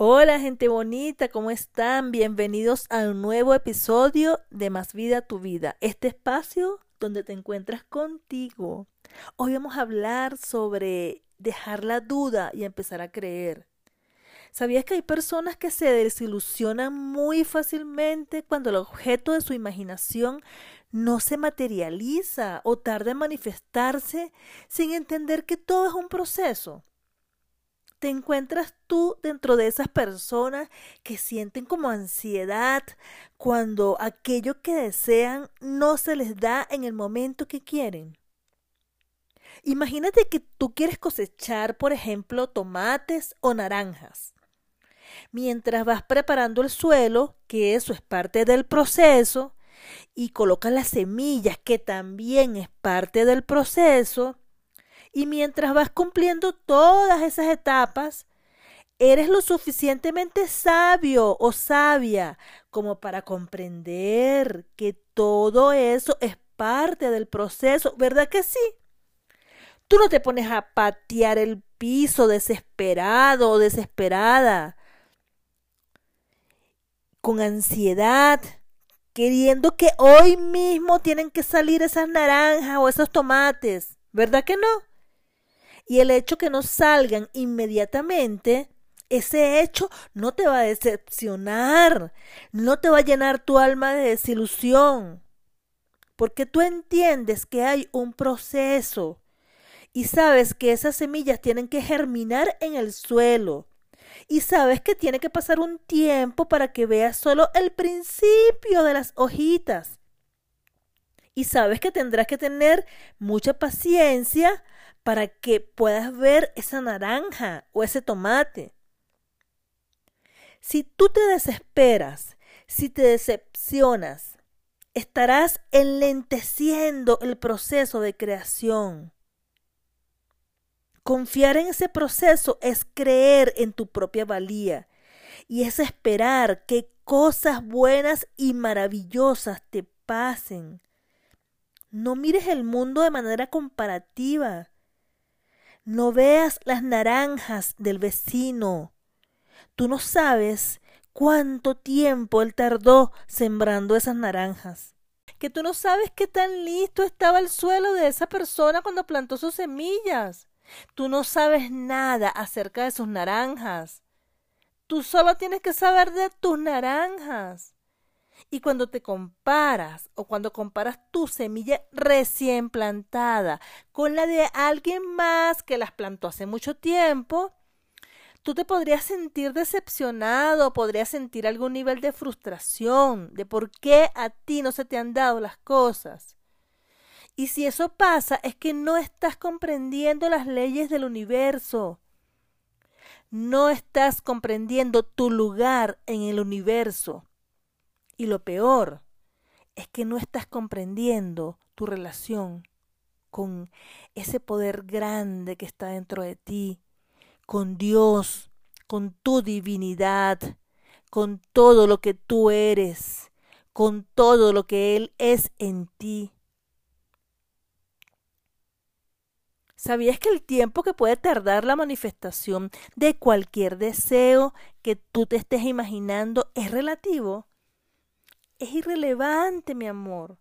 Hola gente bonita, ¿cómo están? Bienvenidos a un nuevo episodio de Más Vida Tu Vida, este espacio donde te encuentras contigo. Hoy vamos a hablar sobre dejar la duda y empezar a creer. ¿Sabías que hay personas que se desilusionan muy fácilmente cuando el objeto de su imaginación no se materializa o tarda en manifestarse sin entender que todo es un proceso? ¿Te encuentras tú dentro de esas personas que sienten como ansiedad cuando aquello que desean no se les da en el momento que quieren? Imagínate que tú quieres cosechar, por ejemplo, tomates o naranjas. Mientras vas preparando el suelo, que eso es parte del proceso, y colocas las semillas, que también es parte del proceso, y mientras vas cumpliendo todas esas etapas, eres lo suficientemente sabio o sabia como para comprender que todo eso es parte del proceso, ¿verdad que sí? Tú no te pones a patear el piso desesperado o desesperada, con ansiedad, queriendo que hoy mismo tienen que salir esas naranjas o esos tomates, ¿verdad que no? Y el hecho que no salgan inmediatamente, ese hecho no te va a decepcionar, no te va a llenar tu alma de desilusión, porque tú entiendes que hay un proceso y sabes que esas semillas tienen que germinar en el suelo y sabes que tiene que pasar un tiempo para que veas solo el principio de las hojitas. Y sabes que tendrás que tener mucha paciencia para que puedas ver esa naranja o ese tomate. Si tú te desesperas, si te decepcionas, estarás enlenteciendo el proceso de creación. Confiar en ese proceso es creer en tu propia valía y es esperar que cosas buenas y maravillosas te pasen. No mires el mundo de manera comparativa. No veas las naranjas del vecino. Tú no sabes cuánto tiempo él tardó sembrando esas naranjas. Que tú no sabes qué tan listo estaba el suelo de esa persona cuando plantó sus semillas. Tú no sabes nada acerca de sus naranjas. Tú solo tienes que saber de tus naranjas. Y cuando te comparas o cuando comparas tu semilla recién plantada con la de alguien más que las plantó hace mucho tiempo, tú te podrías sentir decepcionado, podrías sentir algún nivel de frustración de por qué a ti no se te han dado las cosas. Y si eso pasa es que no estás comprendiendo las leyes del universo. No estás comprendiendo tu lugar en el universo. Y lo peor es que no estás comprendiendo tu relación con ese poder grande que está dentro de ti, con Dios, con tu divinidad, con todo lo que tú eres, con todo lo que Él es en ti. ¿Sabías que el tiempo que puede tardar la manifestación de cualquier deseo que tú te estés imaginando es relativo? Es irrelevante, mi amor.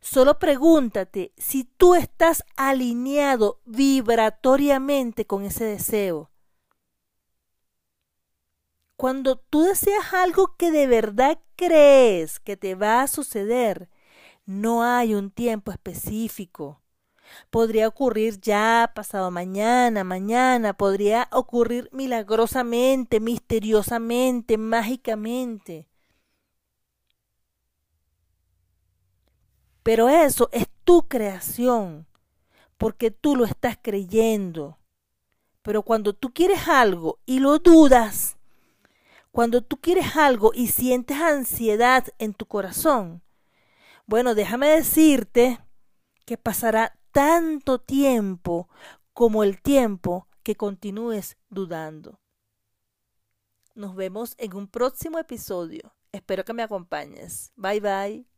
Solo pregúntate si tú estás alineado vibratoriamente con ese deseo. Cuando tú deseas algo que de verdad crees que te va a suceder, no hay un tiempo específico. Podría ocurrir ya, pasado mañana, mañana, podría ocurrir milagrosamente, misteriosamente, mágicamente. Pero eso es tu creación, porque tú lo estás creyendo. Pero cuando tú quieres algo y lo dudas, cuando tú quieres algo y sientes ansiedad en tu corazón, bueno, déjame decirte que pasará tanto tiempo como el tiempo que continúes dudando. Nos vemos en un próximo episodio. Espero que me acompañes. Bye bye.